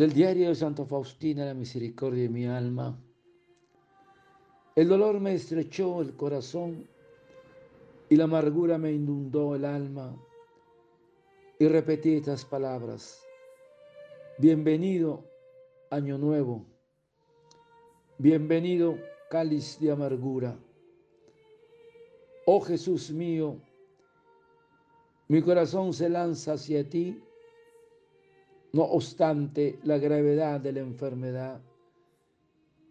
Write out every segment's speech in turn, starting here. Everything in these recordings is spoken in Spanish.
Del diario de Santa Faustina, la misericordia de mi alma. El dolor me estrechó el corazón y la amargura me inundó el alma. Y repetí estas palabras. Bienvenido año nuevo. Bienvenido cáliz de amargura. Oh Jesús mío, mi corazón se lanza hacia ti no obstante, la gravedad de la enfermedad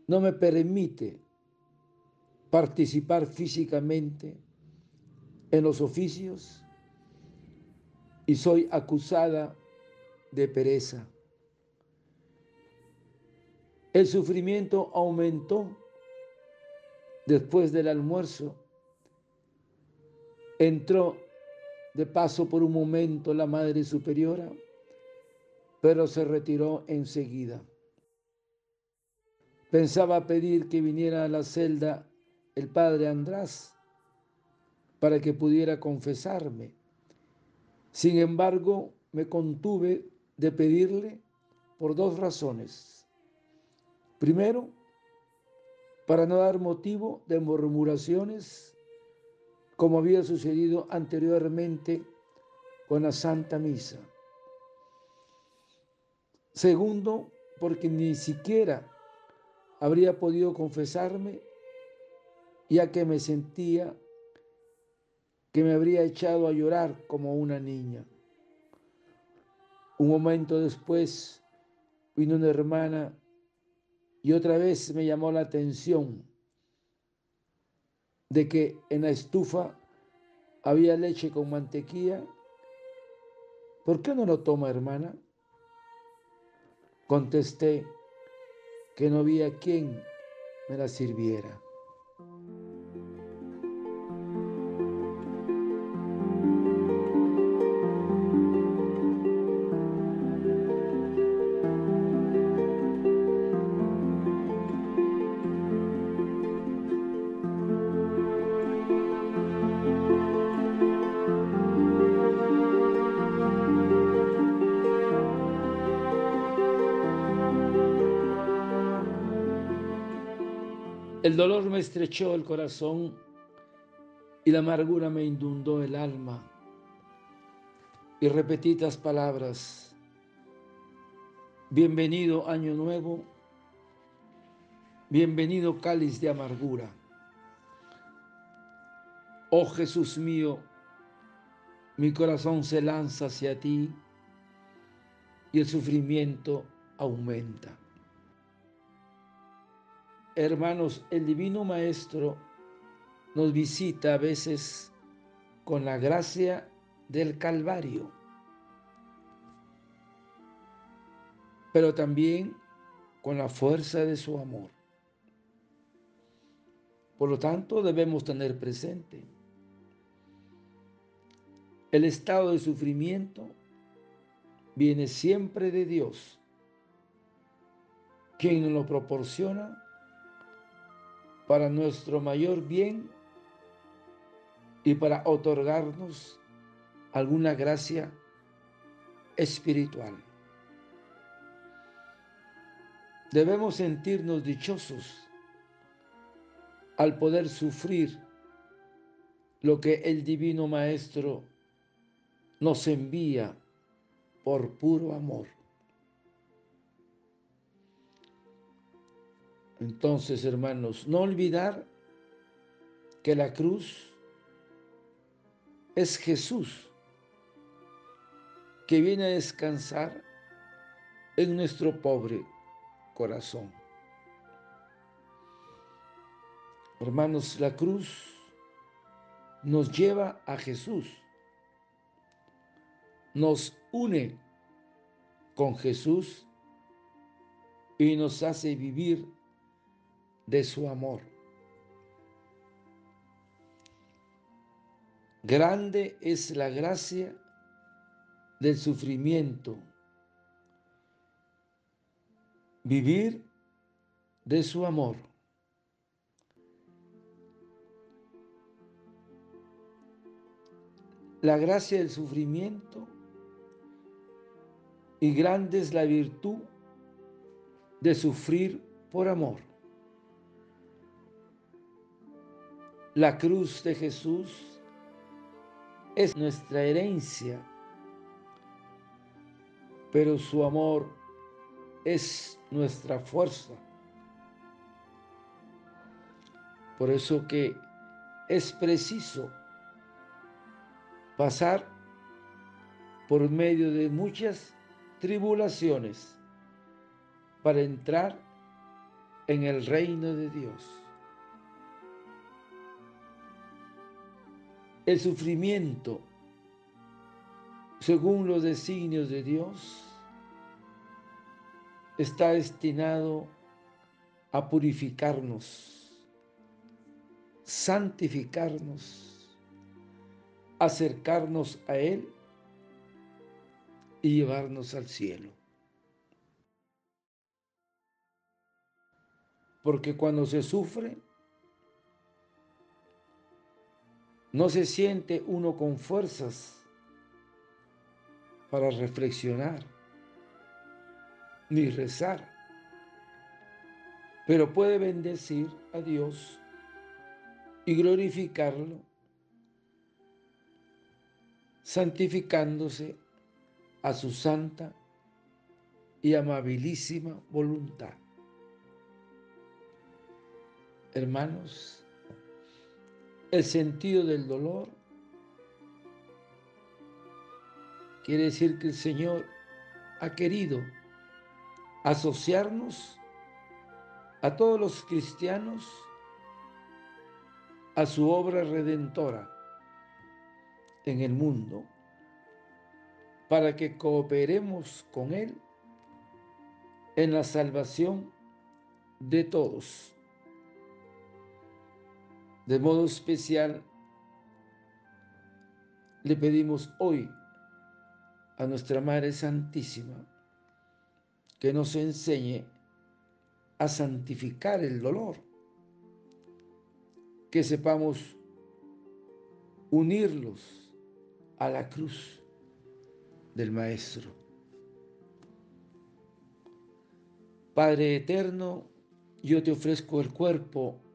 no me permite participar físicamente en los oficios y soy acusada de pereza. El sufrimiento aumentó después del almuerzo. Entró de paso por un momento la Madre Superiora pero se retiró enseguida. Pensaba pedir que viniera a la celda el padre András para que pudiera confesarme. Sin embargo, me contuve de pedirle por dos razones. Primero, para no dar motivo de murmuraciones como había sucedido anteriormente con la Santa Misa. Segundo, porque ni siquiera habría podido confesarme, ya que me sentía que me habría echado a llorar como una niña. Un momento después vino una hermana y otra vez me llamó la atención de que en la estufa había leche con mantequilla. ¿Por qué no lo toma, hermana? Contesté que no había quien me la sirviera. El dolor me estrechó el corazón y la amargura me inundó el alma. Y repetí estas palabras. Bienvenido año nuevo, bienvenido cáliz de amargura. Oh Jesús mío, mi corazón se lanza hacia ti y el sufrimiento aumenta. Hermanos, el Divino Maestro nos visita a veces con la gracia del Calvario, pero también con la fuerza de su amor. Por lo tanto, debemos tener presente el estado de sufrimiento viene siempre de Dios, quien nos lo proporciona para nuestro mayor bien y para otorgarnos alguna gracia espiritual. Debemos sentirnos dichosos al poder sufrir lo que el Divino Maestro nos envía por puro amor. Entonces, hermanos, no olvidar que la cruz es Jesús que viene a descansar en nuestro pobre corazón. Hermanos, la cruz nos lleva a Jesús, nos une con Jesús y nos hace vivir de su amor. Grande es la gracia del sufrimiento. Vivir de su amor. La gracia del sufrimiento y grande es la virtud de sufrir por amor. La cruz de Jesús es nuestra herencia, pero su amor es nuestra fuerza. Por eso que es preciso pasar por medio de muchas tribulaciones para entrar en el reino de Dios. El sufrimiento, según los designios de Dios, está destinado a purificarnos, santificarnos, acercarnos a Él y llevarnos al cielo. Porque cuando se sufre, no se siente uno con fuerzas para reflexionar ni rezar, pero puede bendecir a Dios y glorificarlo, santificándose a su santa y amabilísima voluntad. Hermanos, el sentido del dolor quiere decir que el Señor ha querido asociarnos a todos los cristianos a su obra redentora en el mundo para que cooperemos con Él en la salvación de todos. De modo especial, le pedimos hoy a nuestra Madre Santísima que nos enseñe a santificar el dolor, que sepamos unirlos a la cruz del Maestro. Padre eterno, yo te ofrezco el cuerpo,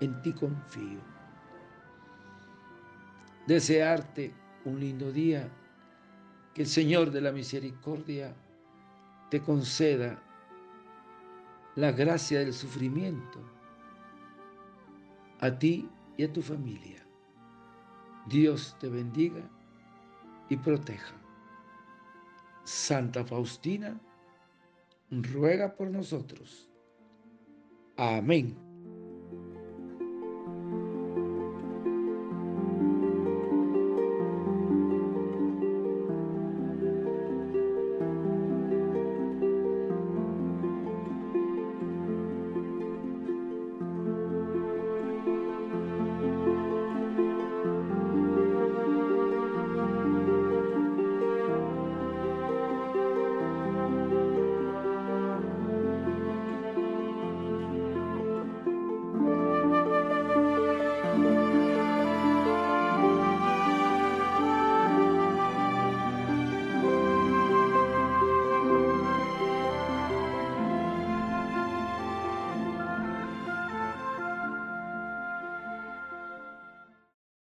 en ti confío. Desearte un lindo día, que el Señor de la misericordia te conceda la gracia del sufrimiento a ti y a tu familia. Dios te bendiga y proteja. Santa Faustina, ruega por nosotros. Amén.